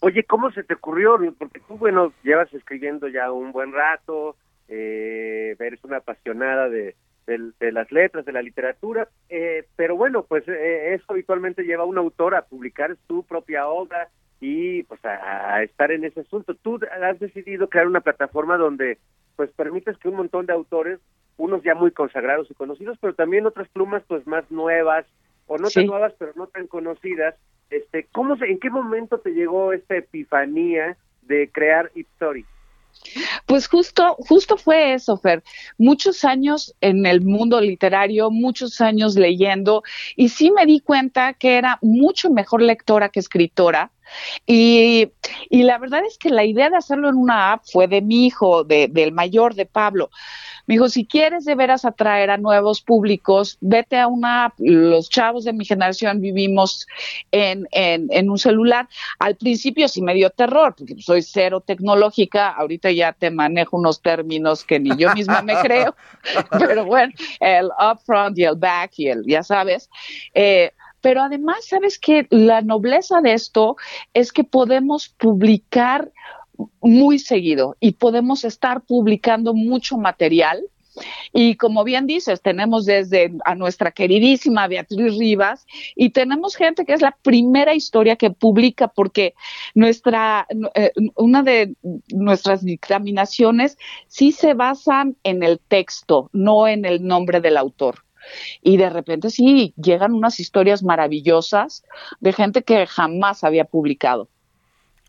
Oye, ¿cómo se te ocurrió? Porque tú, bueno, llevas escribiendo ya un buen rato, eh, eres una apasionada de, de- de las letras, de la literatura, eh, pero bueno, pues eh, eso habitualmente lleva a un autor a publicar su propia obra y pues a, a estar en ese asunto. Tú has decidido crear una plataforma donde pues permites que un montón de autores, unos ya muy consagrados y conocidos, pero también otras plumas pues más nuevas, o no tan nuevas, pero no tan conocidas, este, ¿cómo se, ¿en qué momento te llegó esta epifanía de crear Story? Pues justo, justo fue eso, Fer. Muchos años en el mundo literario, muchos años leyendo, y sí me di cuenta que era mucho mejor lectora que escritora. Y, y la verdad es que la idea de hacerlo en una app fue de mi hijo, de, del mayor, de Pablo. Me dijo, si quieres de veras atraer a nuevos públicos, vete a una. Los chavos de mi generación vivimos en, en, en un celular. Al principio sí me dio terror, porque soy cero tecnológica. Ahorita ya te manejo unos términos que ni yo misma me creo. Pero bueno, el upfront y el back y el, ya sabes. Eh, pero además, sabes que la nobleza de esto es que podemos publicar muy seguido y podemos estar publicando mucho material. Y como bien dices, tenemos desde a nuestra queridísima Beatriz Rivas y tenemos gente que es la primera historia que publica porque nuestra eh, una de nuestras dictaminaciones sí se basan en el texto, no en el nombre del autor. Y de repente sí llegan unas historias maravillosas de gente que jamás había publicado.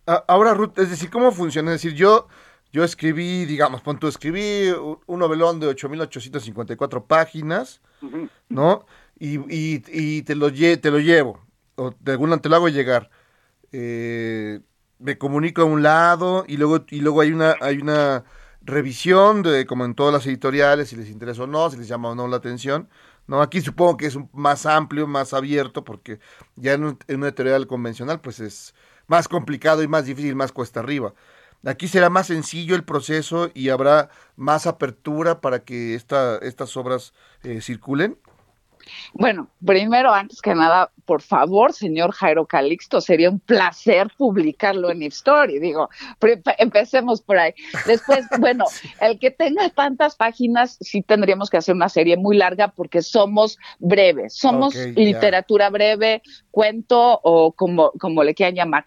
Ahora, Ruth, es decir, ¿cómo funciona? Es decir, yo, yo escribí, digamos, pon tú, escribí un novelón de 8.854 páginas, ¿no? Y, y- y te, lo lle- te lo llevo, o de alguna te lo hago llegar. Eh, me comunico a un lado y luego, y luego hay una, hay una revisión de, como en todas las editoriales, si les interesa o no, si les llama o no la atención, ¿no? Aquí supongo que es un- más amplio, más abierto, porque ya en, un- en una editorial convencional pues es más complicado y más difícil, más cuesta arriba. Aquí será más sencillo el proceso y habrá más apertura para que esta, estas obras eh, circulen. Bueno, primero, antes que nada, por favor, señor Jairo Calixto, sería un placer publicarlo en Story. Digo, empecemos por ahí. Después, bueno, el que tenga tantas páginas, sí tendríamos que hacer una serie muy larga porque somos breves, somos literatura breve, cuento o como, como le quieran llamar.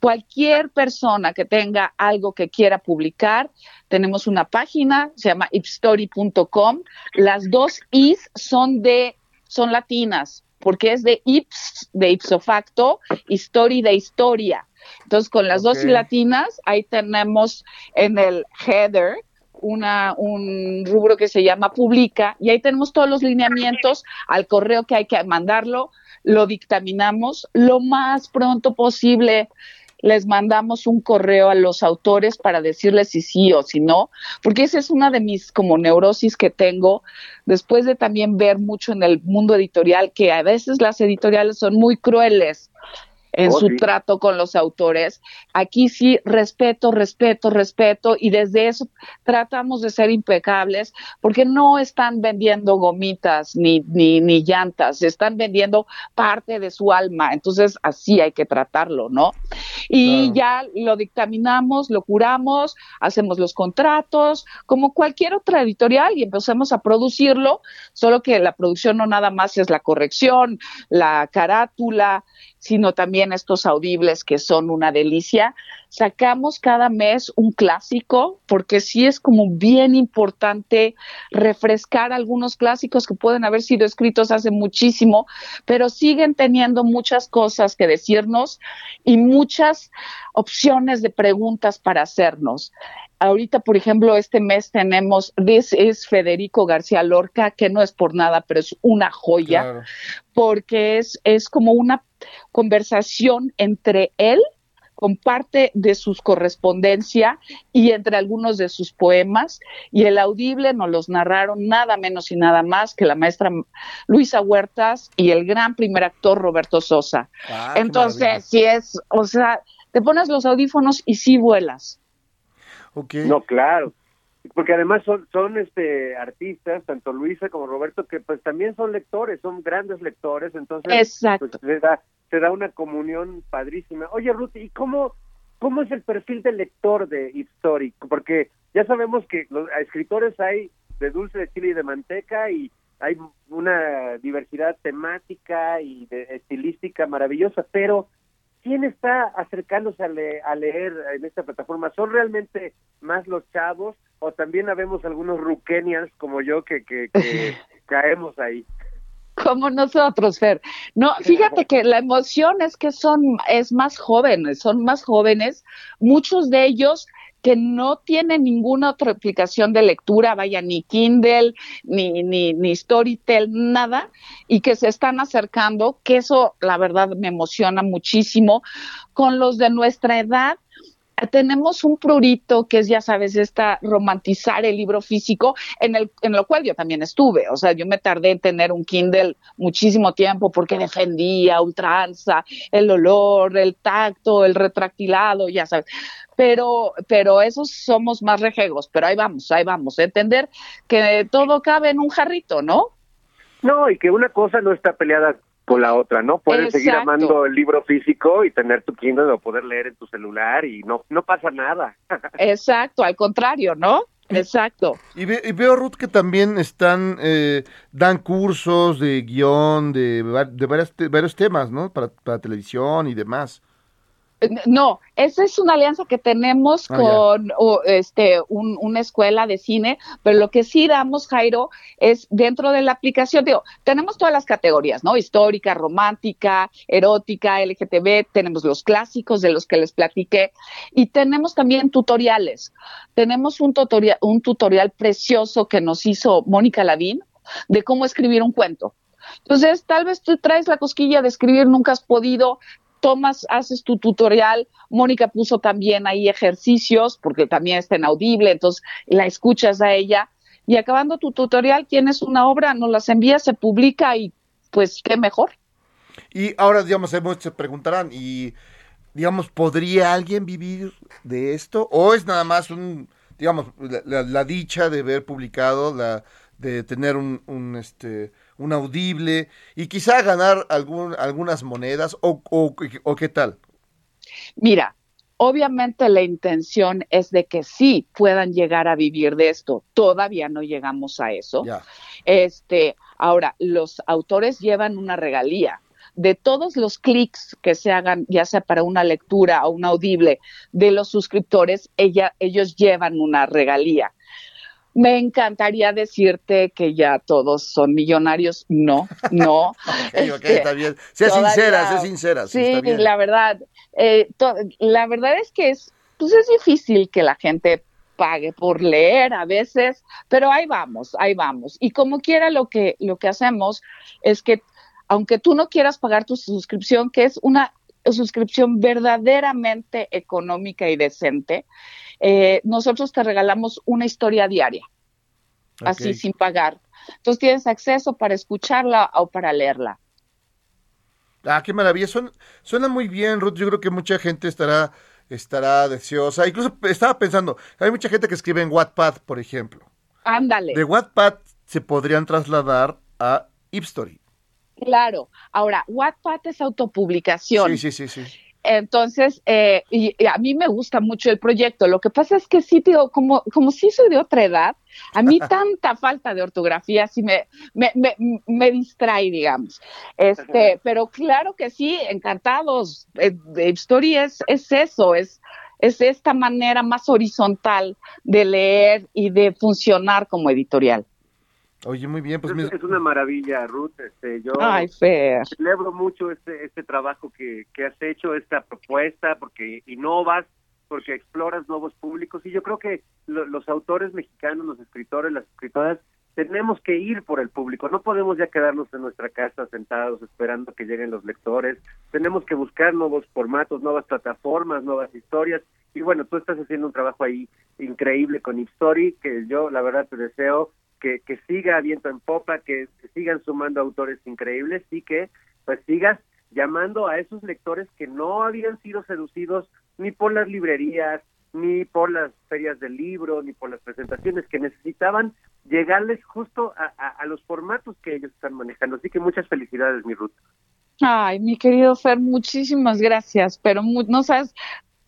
Cualquier persona que tenga algo que quiera publicar, tenemos una página, se llama ipstory.com. Las dos is son de son latinas, porque es de ips, de ipso facto, y story de historia. Entonces, con las dos Ok. i latinas, ahí tenemos en el header una, un rubro que se llama publica, y ahí tenemos todos los lineamientos al correo que hay que mandarlo, lo dictaminamos lo más pronto posible. Les mandamos un correo a los autores para decirles si sí o si no, porque esa es una de mis como neurosis que tengo después de también ver mucho en el mundo editorial que a veces las editoriales son muy crueles en Oh, su sí. trato con los autores. Aquí sí, respeto, respeto, respeto, y desde eso tratamos de ser impecables, porque no están vendiendo gomitas ni, ni, ni llantas, están vendiendo parte de su alma, entonces así hay que tratarlo, ¿no? Y ya lo dictaminamos, lo curamos, hacemos los contratos, como cualquier otra editorial, y empezamos a producirlo, solo que la producción no nada más es la corrección, la carátula, sino también estos audibles que son una delicia. Sacamos cada mes un clásico, porque sí es como bien importante refrescar algunos clásicos que pueden haber sido escritos hace muchísimo, pero siguen teniendo muchas cosas que decirnos y muchas opciones de preguntas para hacernos. Ahorita, por ejemplo, este mes tenemos This is Federico García Lorca, que no es por nada, pero es una joya Claro. porque es, es como una conversación entre él con parte de su correspondencia y entre algunos de sus poemas y el audible nos los narraron nada menos y nada más que la maestra Luisa Huertas y el gran primer actor Roberto Sosa. Ah. Entonces, si es, o sea, te pones los audífonos y sí vuelas. No, claro. Porque además son, son este artistas, tanto Luisa como Roberto, que pues también son lectores, son grandes lectores, entonces Exacto. pues, se da se da una comunión padrísima. Oye, Ruth, ¿y cómo cómo es el perfil del lector de History? Porque ya sabemos que los escritores hay de dulce de chile y de manteca y hay una diversidad temática y de estilística maravillosa, pero ¿quién está acercándose a, le- a leer en esta plataforma? ¿Son realmente más los chavos o también habemos algunos ruquenials como yo que, que, que caemos ahí? como nosotros, Fer. No, fíjate que la emoción es que son, es más jóvenes, son más jóvenes, muchos de ellos que no tienen ninguna otra aplicación de lectura, vaya, ni Kindle, ni, ni, ni Storytel, nada, y que se están acercando, que eso la verdad me emociona muchísimo, con los de nuestra edad, tenemos un prurito que es, ya sabes, esta romantizar el libro físico, en, el, en lo cual yo también estuve. O sea, yo me tardé en tener un Kindle muchísimo tiempo porque defendía ultranza, el olor, el tacto, el retractilado, ya sabes. Pero, pero esos somos más rejegos, pero ahí vamos, ahí vamos. Entender que todo cabe en un jarrito, ¿no? No, y que una cosa no está peleada con la otra, ¿no? Puedes seguir amando el libro físico y tener tu Kindle o poder leer en tu celular y no no pasa nada. Exacto, al contrario, ¿no? Exacto. Y, ve- y veo, Ruth, que también están, eh, dan cursos de guion, de, va- de varias te- varios temas, ¿no? Para, para televisión y demás. No, esa es una alianza que tenemos Ah, con o, este un- una escuela de cine, pero lo que sí damos, Jairo, es dentro de la aplicación, digo, tenemos todas las categorías, ¿no? Histórica, romántica, erótica, LGTB, tenemos los clásicos de los que les platiqué y tenemos también tutoriales. Tenemos un tutorial, un tutorial precioso que nos hizo Mónica Lavín de cómo escribir un cuento. Entonces, tal vez tú traes la cosquilla de escribir, nunca has podido, tomas, haces tu tutorial. Mónica puso también ahí ejercicios, porque también está en audible, entonces la escuchas a ella y acabando tu tutorial tienes una obra, nos las envías, se publica y pues qué mejor. Y ahora, digamos, muchos se preguntarán, y digamos, ¿podría alguien vivir de esto? ¿O es nada más un, digamos, la, la- dicha de haber publicado, la, de tener un, un, este, un audible y quizá ganar algún, algunas monedas o, o, o qué tal? Mira, obviamente la intención es de que sí puedan llegar a vivir de esto. Todavía no llegamos a eso. Este, ahora, los autores llevan una regalía. De todos los clics que se hagan, ya sea para una lectura o un audible de los suscriptores, ella, ellos llevan una regalía. Me encantaría decirte que ya todos son millonarios. No, no. Este, está bien. Sé todavía- sincera, sé sincera. Sí, Sí, está bien. la verdad, eh, la verdad es que es, pues es difícil que la gente pague por leer a veces, pero ahí vamos, ahí vamos. Y como quiera lo que lo que hacemos es que aunque tú no quieras pagar tu suscripción, que es una suscripción verdaderamente económica y decente, eh, nosotros te regalamos una historia diaria, así sin pagar. Entonces tienes acceso para escucharla o para leerla. Ah, qué maravilla. Suena, suena muy bien, Ruth. Yo creo que mucha gente estará, estará deseosa. Incluso estaba pensando, hay mucha gente que escribe en Wattpad, por ejemplo. Ándale. De Wattpad se podrían trasladar a Ipstory. Claro. Ahora, Wattpad es autopublicación. Sí, sí, sí, sí. Entonces, eh, y, y a mí me gusta mucho el proyecto. Lo que pasa es que sí, digo, como, como sí soy de otra edad, a mí tanta falta de ortografía sí me, me, me, me distrae, digamos. Este, pero claro que sí, encantados. Eh, de Story es, es eso, es, es esta manera más horizontal de leer y de funcionar como editorial. Oye, muy bien, pues es, una maravilla, Ruth. Este, yo Ay, Fer. celebro mucho este, este trabajo que, que has hecho, esta propuesta, porque innovas, porque exploras nuevos públicos. Y yo creo que lo- los autores mexicanos, los escritores, las escritoras, tenemos que ir por el público. No podemos ya quedarnos en nuestra casa sentados esperando que lleguen los lectores. Tenemos que buscar nuevos formatos, nuevas plataformas, nuevas historias. Y bueno, tú estás haciendo un trabajo ahí increíble con Ipstory, que yo la verdad te deseo que, siga viento en popa, que, sigan sumando autores increíbles y que pues sigas llamando a esos lectores que no habían sido seducidos ni por las librerías, ni por las ferias del libro, ni por las presentaciones, que necesitaban llegarles justo a, a- a los formatos que ellos están manejando. Así que muchas felicidades, mi Ruth. Ay, mi querido Fer, muchísimas gracias, pero mu- no sabes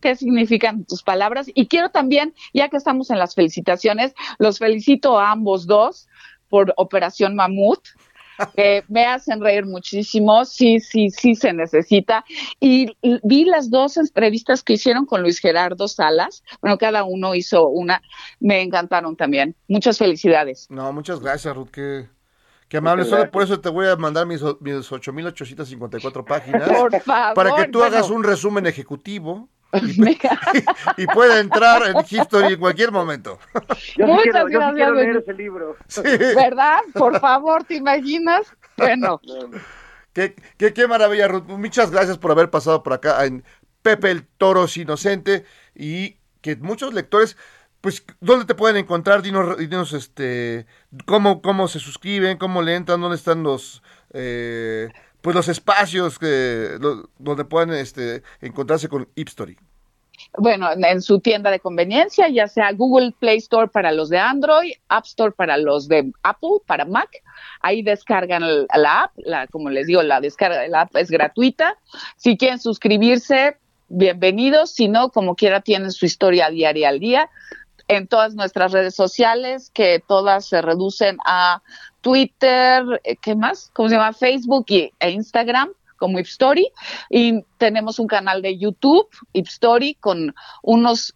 qué significan tus palabras. Y quiero también, ya que estamos en las felicitaciones, los felicito a ambos dos por Operación Mamut. que me hacen reír muchísimo, sí, sí, sí se necesita. Y vi las dos entrevistas que hicieron con Luis Gerardo Salas, bueno, cada uno hizo una, me encantaron también. Muchas felicidades. no, muchas gracias, Ruth, qué, qué amable. Solo por eso te voy a mandar mis, mis 8.854 páginas. Por favor. para que tú bueno, hagas un resumen ejecutivo y pueda entrar en History en cualquier momento. Yo Muchas sí quiero, yo sí gracias, quiero leer ese libro. Sí. ¿Verdad? Por favor, ¿te imaginas? Bueno, Qué, qué, qué maravilla, Ruth. Muchas gracias por haber pasado por acá en Pepe el Toro es Inocente y que muchos lectores, pues, ¿dónde te pueden encontrar? Dinos, dinos este, cómo, cómo se suscriben, cómo le entran, dónde están los, eh, pues, los espacios que, donde pueden este, encontrarse con Ipstory. bueno, en, su tienda de conveniencia, ya sea Google Play Store para los de Android, App Store para los de Apple, para Mac. Ahí descargan la app, la, como les digo, la descarga de la app es gratuita. Si quieren suscribirse, bienvenidos. Si no, como quiera, tienen su historia diaria al día. En todas nuestras redes sociales, que todas se reducen a Twitter, eh, ¿qué más? ¿Cómo se llama? Facebook y, e Instagram como Ipstory y tenemos un canal de YouTube, Ipstory, con unos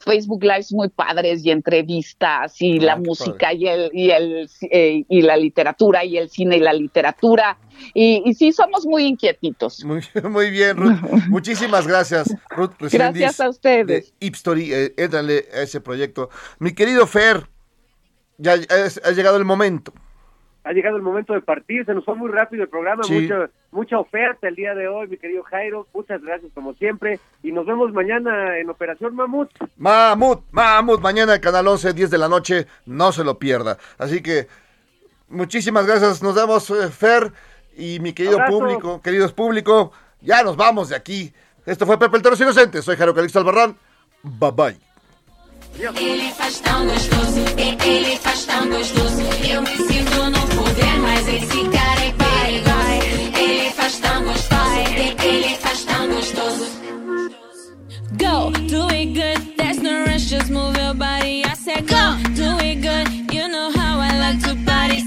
Facebook Lives muy padres y entrevistas y Ah, la música y el y el eh, y la literatura y el cine y la literatura y, y sí somos muy inquietitos. Muy, muy bien, Ruth. Muchísimas gracias, Ruth Gracias a ustedes. de Ipstory. Eh, éntrale a ese proyecto. Mi querido Fer, ya ha llegado el momento. Ha llegado el momento de partir, se nos fue muy rápido el programa, Sí. mucha, mucha oferta el día de hoy, mi querido Jairo, muchas gracias como siempre, y nos vemos mañana en Operación Mamut. Mamut, Mamut, mañana el Canal 11, 10 de la noche, no se lo pierda. Así que, muchísimas gracias, nos vemos, eh, Fer, y mi querido Abrazo. público, queridos público, ya nos vamos de aquí. Esto fue Pepe el Toro Inocente, soy Jairo Calixto Albarrán, bye bye. Ele faz tão gostoso, ele faz tão gostoso. Eu me sinto no poder, mas esse cara é perigoso. Ele faz tão gostoso, ele faz tão gostoso. Go, do it good. There's no rush, just move your body. I said go, do it good. You know how I like to body.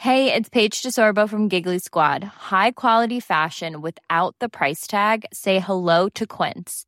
Hey, it's Paige DeSorbo from Giggly Squad. High quality fashion without the price tag. Say hello to Quince.